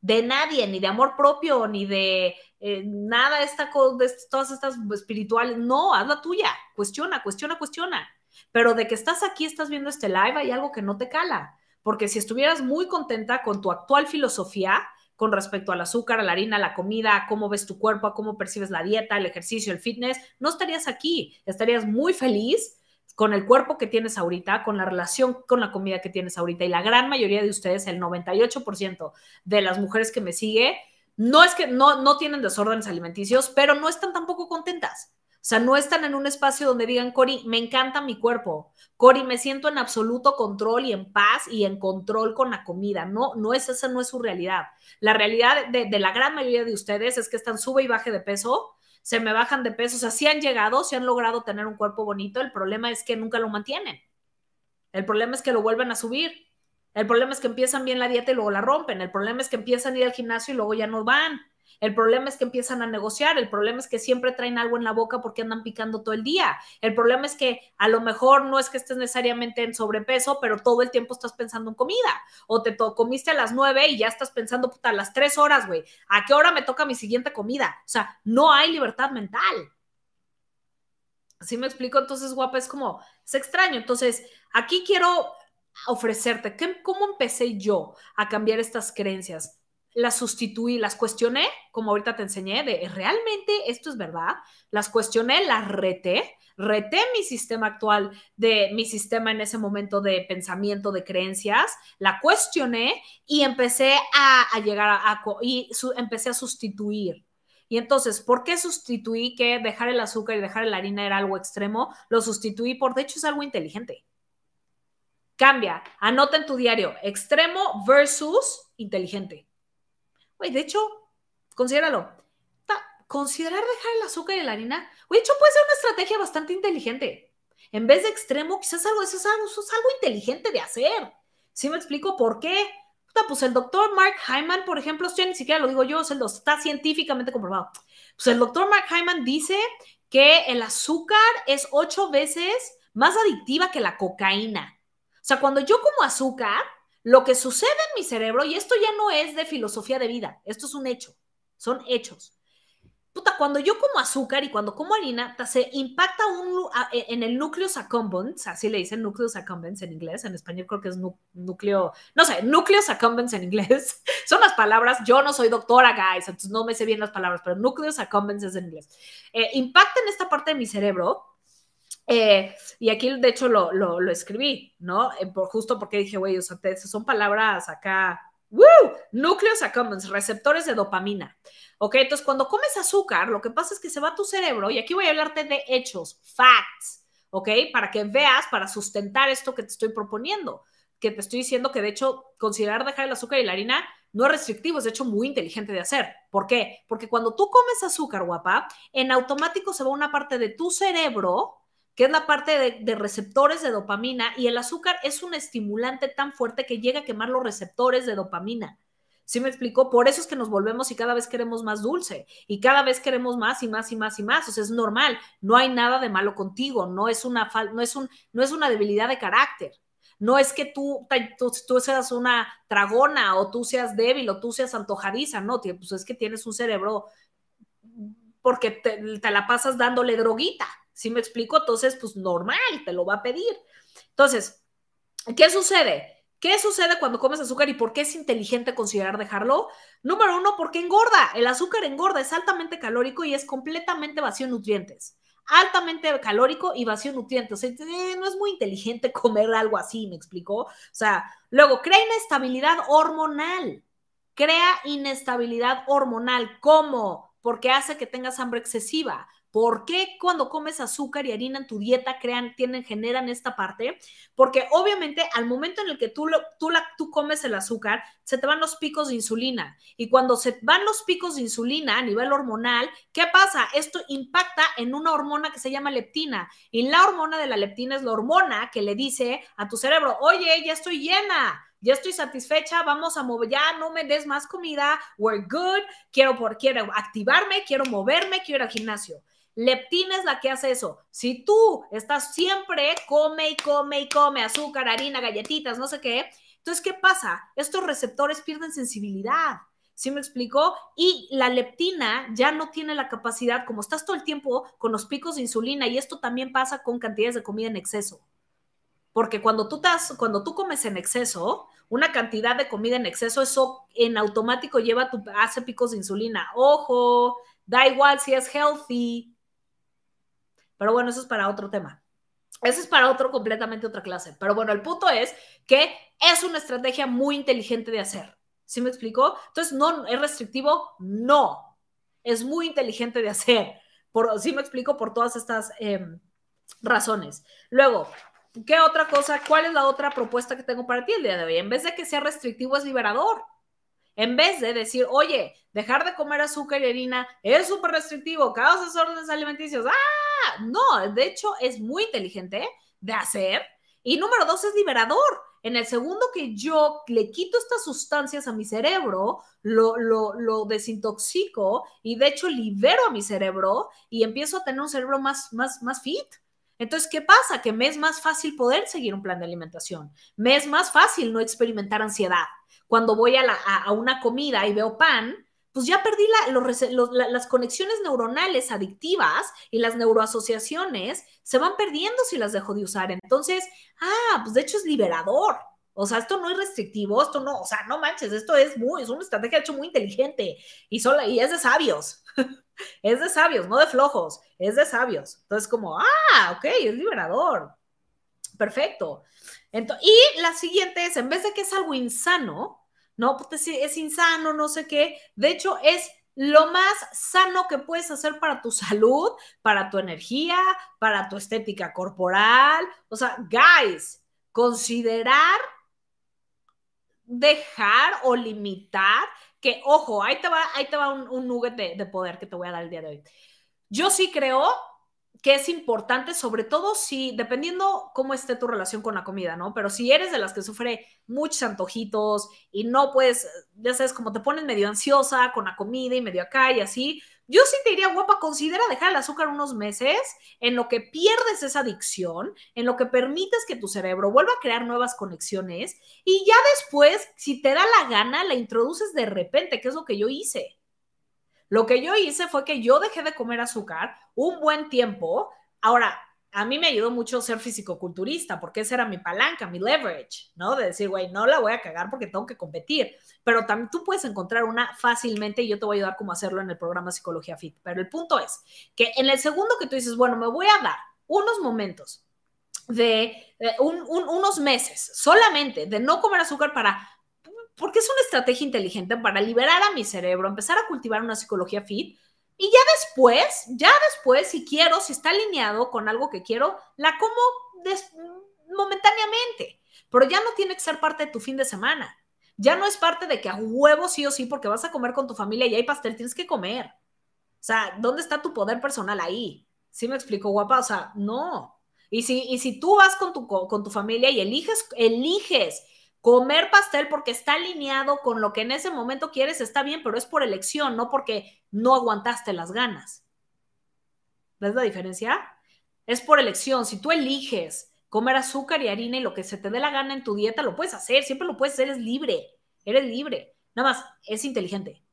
De nadie, ni de amor propio, ni de eh, nada esta, de todas estas espirituales. No, haz la tuya. Cuestiona, cuestiona, cuestiona. Pero de que estás aquí, estás viendo este live, hay algo que no te cala. Porque si estuvieras muy contenta con tu actual filosofía, con respecto al azúcar, a la harina, a la comida, a cómo ves tu cuerpo, a cómo percibes la dieta, el ejercicio, el fitness, no estarías aquí, estarías muy feliz con el cuerpo que tienes ahorita, con la relación con la comida que tienes ahorita. Y la gran mayoría de ustedes, el 98% de las mujeres que me sigue, no es que no, no tienen desórdenes alimenticios, pero no están tampoco contentas. O sea, no están en un espacio donde digan, Cori, me encanta mi cuerpo. Cori, me siento en absoluto control y en paz y en control con la comida. No, no es esa, no es su realidad. La realidad de, la gran mayoría de ustedes es que están sube y baje de peso, se me bajan de peso. O sea, sí han llegado, sí han logrado tener un cuerpo bonito. El problema es que nunca lo mantienen. El problema es que lo vuelven a subir. El problema es que empiezan bien la dieta y luego la rompen. El problema es que empiezan a ir al gimnasio y luego ya no van. El problema es que empiezan a negociar, el problema es que siempre traen algo en la boca porque andan picando todo el día. El problema es que a lo mejor no es que estés necesariamente en sobrepeso, pero todo el tiempo estás pensando en comida. O te comiste a las nueve y ya estás pensando, puta, a las tres horas, güey. ¿A qué hora me toca mi siguiente comida? O sea, no hay libertad mental. ¿Sí me explico? Entonces, guapa, es como, es extraño. Entonces, aquí quiero ofrecerte, ¿cómo empecé yo a cambiar estas creencias? Las sustituí, las cuestioné, como ahorita te enseñé, de realmente esto es verdad, las cuestioné, las reté, reté mi sistema actual, de mi sistema en ese momento de pensamiento, de creencias, la cuestioné y empecé a, llegar a, y empecé a sustituir. Y entonces, ¿por qué sustituí que dejar el azúcar y dejar la harina era algo extremo? Lo sustituí por, de hecho, es algo inteligente. Cambia, anota en tu diario, extremo versus inteligente de hecho, considéralo. Considerar dejar el azúcar y la harina, de hecho puede ser una estrategia bastante inteligente. En vez de extremo, quizás algo, eso es algo, es algo inteligente de hacer. ¿Sí me explico por qué? pues el doctor Mark Hyman, por ejemplo, esto ni siquiera lo digo yo, está científicamente comprobado. Pues el doctor Mark Hyman dice que el azúcar es ocho veces más adictiva que la cocaína. O sea, cuando yo como azúcar, lo que sucede en mi cerebro, y esto ya no es de filosofía de vida, esto es un hecho, son hechos. Puta, cuando yo como azúcar y cuando como harina, se impacta un, e, en el núcleo accumbens, así le dicen núcleo accumbens en inglés, en español creo que es núcleo, no sé, núcleo accumbens en inglés. Son las palabras, yo no soy doctora, guys, entonces no me sé bien las palabras, pero núcleo accumbens es en inglés. Eh, impacta en esta parte de mi cerebro Eh, y aquí, de hecho, lo, lo, escribí, ¿no? Eh, por, justo porque dije, güey, o sea, son palabras acá, ¡Woo! Núcleos accumbens, receptores de dopamina. Ok, entonces cuando comes azúcar, lo que pasa es que se va a tu cerebro, y aquí voy a hablarte de hechos, facts, ¿ok? Para que veas, para sustentar esto que te estoy proponiendo, que te estoy diciendo que de hecho considerar dejar el azúcar y la harina no es restrictivo, es de hecho muy inteligente de hacer. ¿Por qué? Porque cuando tú comes azúcar, guapa, en automático se va una parte de tu cerebro que es la parte de, receptores de dopamina, y el azúcar es un estimulante tan fuerte que llega a quemar los receptores de dopamina. ¿Sí me explicó? Por eso es que nos volvemos y cada vez queremos más dulce y cada vez queremos más y más y más y más. O sea, es normal. No hay nada de malo contigo. No es una, no es un, no es una debilidad de carácter. No es que tú, tú, seas una tragona o tú seas débil o tú seas antojadiza. No, pues es que tienes un cerebro porque te, te la pasas dándole droguita. ¿Sí me explico? Entonces, pues normal, te lo va a pedir. Entonces, ¿qué sucede? ¿Qué sucede cuando comes azúcar y por qué es inteligente considerar dejarlo? Número uno, porque engorda. El azúcar engorda, es altamente calórico y es completamente vacío en nutrientes. Altamente calórico y vacío en nutrientes. Eh, no es muy inteligente comer algo así, ¿me explico? O sea, luego, crea inestabilidad hormonal. Crea inestabilidad hormonal. ¿Cómo? Porque hace que tengas hambre excesiva. ¿Por qué cuando comes azúcar y harina en tu dieta crean, tienen, generan esta parte? Porque obviamente al momento en el que tú, tú, la, tú comes el azúcar, se te van los picos de insulina. Y cuando se van los picos de insulina a nivel hormonal, ¿qué pasa? Esto impacta en una hormona que se llama leptina. Y la hormona de la leptina es la hormona que le dice a tu cerebro, oye, ya estoy llena, ya estoy satisfecha, vamos a mover, ya no me des más comida, we're good, quiero, por, quiero activarme, quiero moverme, quiero ir al gimnasio. Leptina es la que hace eso. Si tú estás siempre come y come y come azúcar, harina, galletitas, no sé qué, entonces, ¿qué pasa? Estos receptores pierden sensibilidad. ¿Sí me explicó? Y la leptina ya no tiene la capacidad, como estás todo el tiempo con los picos de insulina, y esto también pasa con cantidades de comida en exceso. Porque cuando tú, estás, cuando tú comes en exceso, una cantidad de comida en exceso, eso en automático lleva tu, hace picos de insulina. Ojo, da igual si es healthy, pero bueno, eso es para otro tema. Eso es para otro, completamente otra clase. Pero bueno, el punto es que es una estrategia muy inteligente de hacer. ¿Sí me explicó? Entonces, ¿no es restrictivo? No. Es muy inteligente de hacer. Por, ¿Sí me explico? Por todas estas em, razones. Luego, ¿qué otra cosa? ¿Cuál es la otra propuesta que tengo para ti el día de hoy? En vez de que sea restrictivo, es liberador. En vez de decir, oye, dejar de comer azúcar y harina es súper restrictivo, causa órdenes alimenticios. ¡Ah! No, de hecho es muy inteligente de hacer. Y número dos es liberador. En el segundo que yo le quito estas sustancias a mi cerebro, lo, lo, desintoxico y de hecho libero a mi cerebro y empiezo a tener un cerebro más, más, más fit. Entonces, ¿qué pasa? Que me es más fácil poder seguir un plan de alimentación. Me es más fácil no experimentar ansiedad cuando voy a, una comida y veo pan, pues ya perdí las conexiones neuronales adictivas y las neuroasociaciones se van perdiendo si las dejo de usar. Entonces, ah, pues de hecho es liberador. O sea, esto no es restrictivo, esto no, o sea, no manches, esto es muy, es una estrategia hecho muy inteligente y, solo, y es de sabios. es de sabios, no de flojos, es de sabios. Entonces, como, ah, ok, es liberador. Perfecto. Entonces, y la siguiente es, en vez de que es algo insano, ¿no? Pues es insano, no sé qué. De hecho, es lo más sano que puedes hacer para tu salud, para tu energía, para tu estética corporal. O sea, guys, considerar dejar o limitar, que ojo, ahí te va, ahí te va un, nugget de, de poder que te voy a dar el día de hoy. Yo sí creo que es importante, sobre todo si, dependiendo cómo esté tu relación con la comida, ¿no? Pero si eres de las que sufre muchos antojitos y no puedes, ya sabes, como te pones medio ansiosa con la comida y medio acá y así, yo sí te diría, guapa, considera dejar el azúcar unos meses en lo que pierdes esa adicción, en lo que permites que tu cerebro vuelva a crear nuevas conexiones y ya después, si te da la gana, la introduces de repente, que es lo que yo hice. Lo que yo hice fue que yo dejé de comer azúcar un buen tiempo. Ahora, a mí me ayudó mucho ser fisicoculturista, porque esa era mi palanca, mi leverage, ¿no? De decir, güey, no la voy a cagar porque tengo que competir. Pero también tú puedes encontrar una fácilmente y yo te voy a ayudar cómo hacerlo en el programa Psicología Fit. Pero el punto es que en el segundo que tú dices, bueno, me voy a dar unos momentos de unos meses solamente de no comer azúcar para, porque es una estrategia inteligente para liberar a mi cerebro, empezar a cultivar una psicología fit. Y ya después, ya después, si quiero, si está alineado con algo que quiero, la como momentáneamente, pero ya no tiene que ser parte de tu fin de semana. Ya no es parte de que a huevo sí o sí, porque vas a comer con tu familia y hay pastel, tienes que comer. O sea, ¿dónde está tu poder personal ahí? ¿Sí me explico, guapa? O sea, no. Y si, y si tú vas con tu, con tu familia y eliges, eliges comer pastel porque está alineado con lo que en ese momento quieres, está bien, pero es por elección, no porque no aguantaste las ganas. ¿Ves la diferencia? Es por elección. Si tú eliges comer azúcar y harina y lo que se te dé la gana en tu dieta, lo puedes hacer, siempre lo puedes hacer, eres libre, eres libre. Nada más, es inteligente.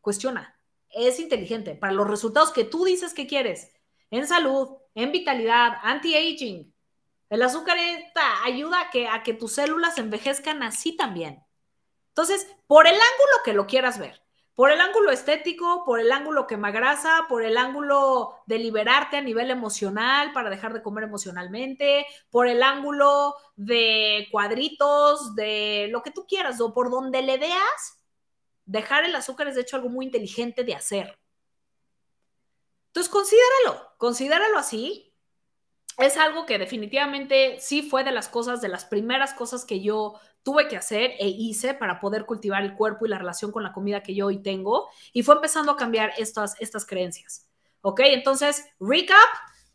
Cuestiona, es inteligente para los resultados que tú dices que quieres, en salud, en vitalidad, anti-aging. El azúcar ayuda a que, a que tus células envejezcan así también. Entonces, por el ángulo que lo quieras ver, por el ángulo estético, por el ángulo quemagrasa, por el ángulo de liberarte a nivel emocional para dejar de comer emocionalmente, por el ángulo de cuadritos, de lo que tú quieras o por donde le veas, dejar el azúcar es de hecho algo muy inteligente de hacer. Entonces, considéralo, considéralo así es algo que definitivamente sí fue de las cosas, de las primeras cosas que yo tuve que hacer e hice para poder cultivar el cuerpo y la relación con la comida que yo hoy tengo. Y fue empezando a cambiar estas, estas creencias. ¿Ok? Entonces, recap.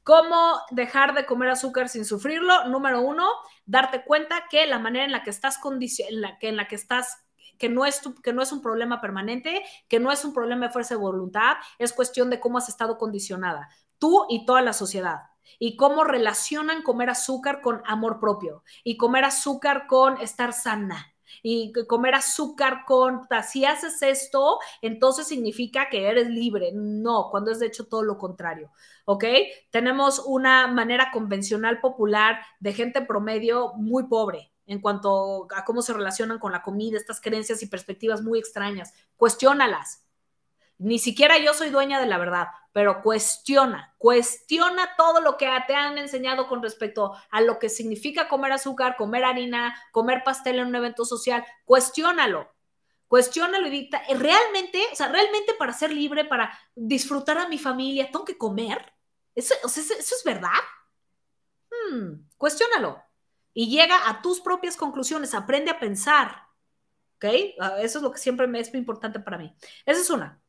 ¿Cómo dejar de comer azúcar sin sufrirlo? Número uno, darte cuenta que la manera en la que estás en que, en la que estás que no, es que no es un problema permanente, que no es un problema de fuerza de voluntad, es cuestión de cómo has estado condicionada, tú y toda la sociedad y cómo relacionan comer azúcar con amor propio y comer azúcar con estar sana y comer azúcar con, si haces esto, entonces significa que eres libre. No, cuando es de hecho todo lo contrario. ¿Ok? Tenemos una manera convencional popular de gente promedio muy pobre en cuanto a cómo se relacionan con la comida, estas creencias y perspectivas muy extrañas. Cuestiónalas ni siquiera yo soy dueña de la verdad, pero cuestiona, cuestiona todo lo que te han enseñado con respecto a lo que significa comer azúcar, comer harina, comer pastel en un evento social. Cuestiónalo, cuestiónalo y dicta, ¿realmente, o sea, realmente para ser libre, para disfrutar a mi familia, tengo que comer? ¿Eso, es verdad? Hmm, cuestiónalo y llega a tus propias conclusiones, aprende a pensar. ¿Ok? Ah, eso es lo que siempre es muy importante para mí. Esa es una.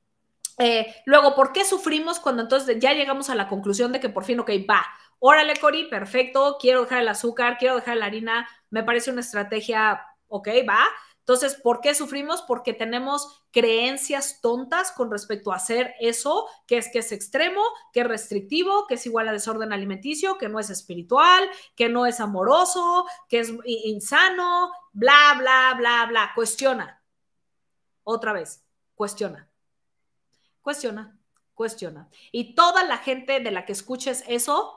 Eh, luego, ¿por qué sufrimos cuando entonces ya llegamos a la conclusión de que por fin, ok, va, órale, Cori, perfecto, quiero dejar el azúcar, quiero dejar la harina, me parece una estrategia, ok, va. Entonces, ¿por qué sufrimos? Porque tenemos creencias tontas con respecto a hacer eso, que es que es extremo, que es restrictivo, que es igual a desorden alimenticio, que no es espiritual, que no es amoroso, que es insano, bla, bla, bla, bla. Cuestiona. Otra vez, cuestiona cuestiona, cuestiona. Y toda la gente de la que escuches eso,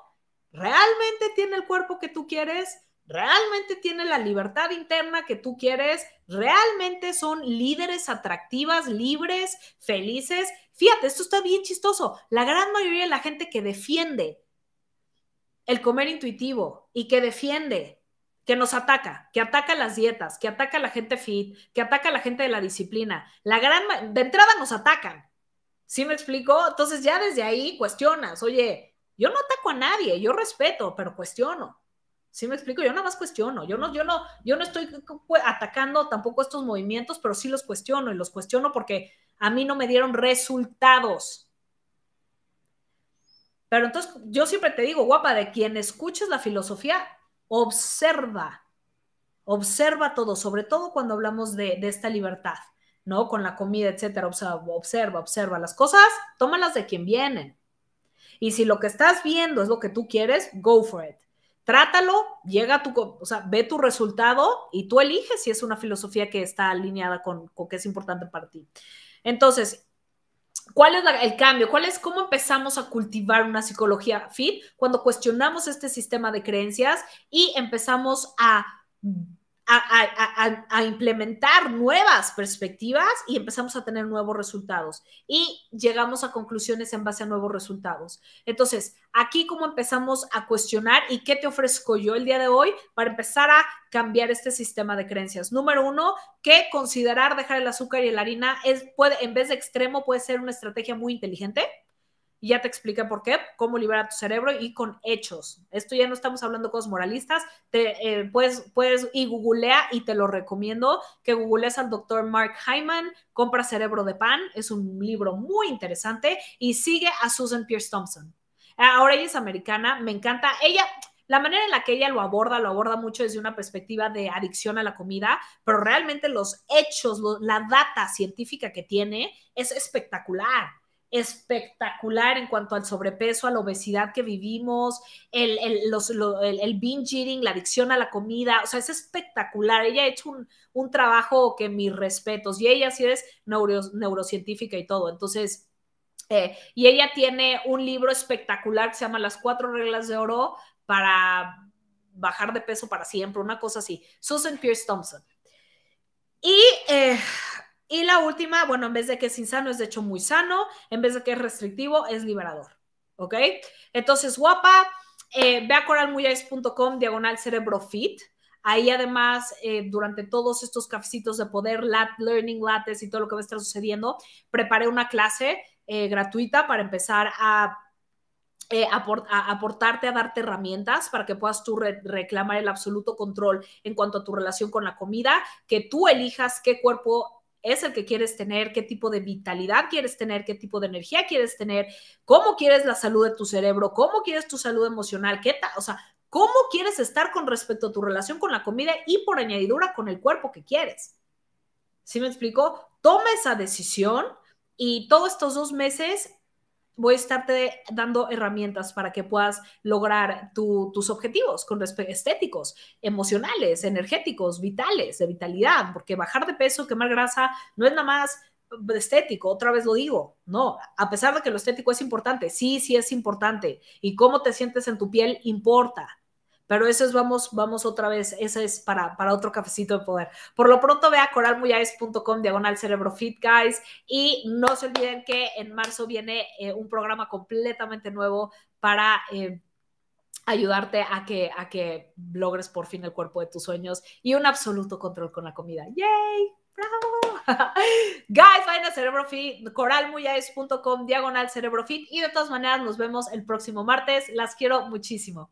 ¿realmente tiene el cuerpo que tú quieres? ¿Realmente tiene la libertad interna que tú quieres? ¿Realmente son líderes atractivas, libres, felices? Fíjate, esto está bien chistoso. La gran mayoría de la gente que defiende el comer intuitivo y que defiende, que nos ataca, que ataca las dietas, que ataca a la gente fit, que ataca a la gente de la disciplina, la gran de entrada nos atacan. ¿Sí me explico? Entonces ya desde ahí cuestionas, oye, yo no ataco a nadie, yo respeto, pero cuestiono. ¿Sí me explico? Yo nada más cuestiono. Yo no, yo no, yo no estoy atacando tampoco estos movimientos, pero sí los cuestiono y los cuestiono porque a mí no me dieron resultados. Pero entonces yo siempre te digo, guapa, de quien escuches la filosofía, observa, observa todo, sobre todo cuando hablamos de, de esta libertad. ¿No? Con la comida, etcétera. Observa, observa, observa las cosas, tómalas de quien vienen. Y si lo que estás viendo es lo que tú quieres, go for it. Trátalo, llega a tu, o sea, ve tu resultado y tú eliges si es una filosofía que está alineada con, con que es importante para ti. Entonces, ¿Cuál es el cambio? ¿Cuál es cómo empezamos a cultivar una psicología fit? Cuando cuestionamos este sistema de creencias y empezamos a a, implementar nuevas perspectivas y empezamos a tener nuevos resultados y llegamos a conclusiones en base a nuevos resultados. Entonces, aquí como empezamos a cuestionar y qué te ofrezco yo el día de hoy para empezar a cambiar este sistema de creencias. Número uno, que considerar dejar el azúcar y la harina es, puede, en vez de extremo, puede ser una estrategia muy inteligente y ya te expliqué por qué, cómo liberar tu cerebro y con hechos. Esto ya no estamos hablando cosas moralistas. Te, eh, puedes, puedes y googlea y te lo recomiendo que googlees al doctor Mark Hyman, Compra Cerebro de Pan. Es un libro muy interesante y sigue a Susan Pierce Thompson. Ahora ella es americana, me encanta. Ella, la manera en la que ella lo aborda, lo aborda mucho desde una perspectiva de adicción a la comida, pero realmente los hechos, la data científica que tiene es espectacular espectacular en cuanto al sobrepeso, a la obesidad que vivimos, el, el, los, el, binge eating, la adicción a la comida, o sea, es espectacular. Ella ha hecho un, un trabajo que mis respetos, y ella sí es neuro, neurocientífica y todo, entonces... Eh, y ella tiene un libro espectacular que se llama Las cuatro reglas de oro para bajar de peso para siempre, una cosa así. Susan Pierce Thompson. Y eh, y la última, bueno, en vez de que es insano, es de hecho muy sano, en vez de que es restrictivo, es liberador. ¿Ok? Entonces, guapa, eh, ve a coralmuyais.com diagonal cerebro fit. Ahí además, eh, durante todos estos cafecitos de poder, lat, learning, lattes y todo lo que va a estar sucediendo, preparé una clase eh, gratuita para empezar a, a, aportarte, a darte herramientas para que puedas tú reclamar el absoluto control en cuanto a tu relación con la comida, que tú elijas qué cuerpo es el que quieres tener, qué tipo de vitalidad quieres tener, qué tipo de energía quieres tener, cómo quieres la salud de tu cerebro, cómo quieres tu salud emocional, qué tal, o sea, cómo quieres estar con respecto a tu relación con la comida y por añadidura con el cuerpo que quieres. ¿Sí me explico? Toma esa decisión y todos estos dos meses voy a estarte dando herramientas para que puedas lograr tus objetivos con respecto estéticos, emocionales, energéticos, vitales, de vitalidad, porque bajar de peso, quemar grasa, no es nada más estético, otra vez lo digo, no, a pesar de que lo estético es importante, sí, sí es importante, y cómo te sientes en tu piel importa, pero eso es, vamos, vamos otra vez, ese es para, para otro cafecito de poder. Por lo pronto ve a diagonal cerebro fit, guys, y no se olviden que en marzo viene eh, un programa completamente nuevo para... Eh, ayudarte a que, a que logres por fin el cuerpo de tus sueños y un absoluto control con la comida. ¡Yay! ¡Bravo! Guys, vayan a CerebroFit, coralmuyais.com, diagonal CerebroFit y de todas maneras nos vemos el próximo martes. Las quiero muchísimo.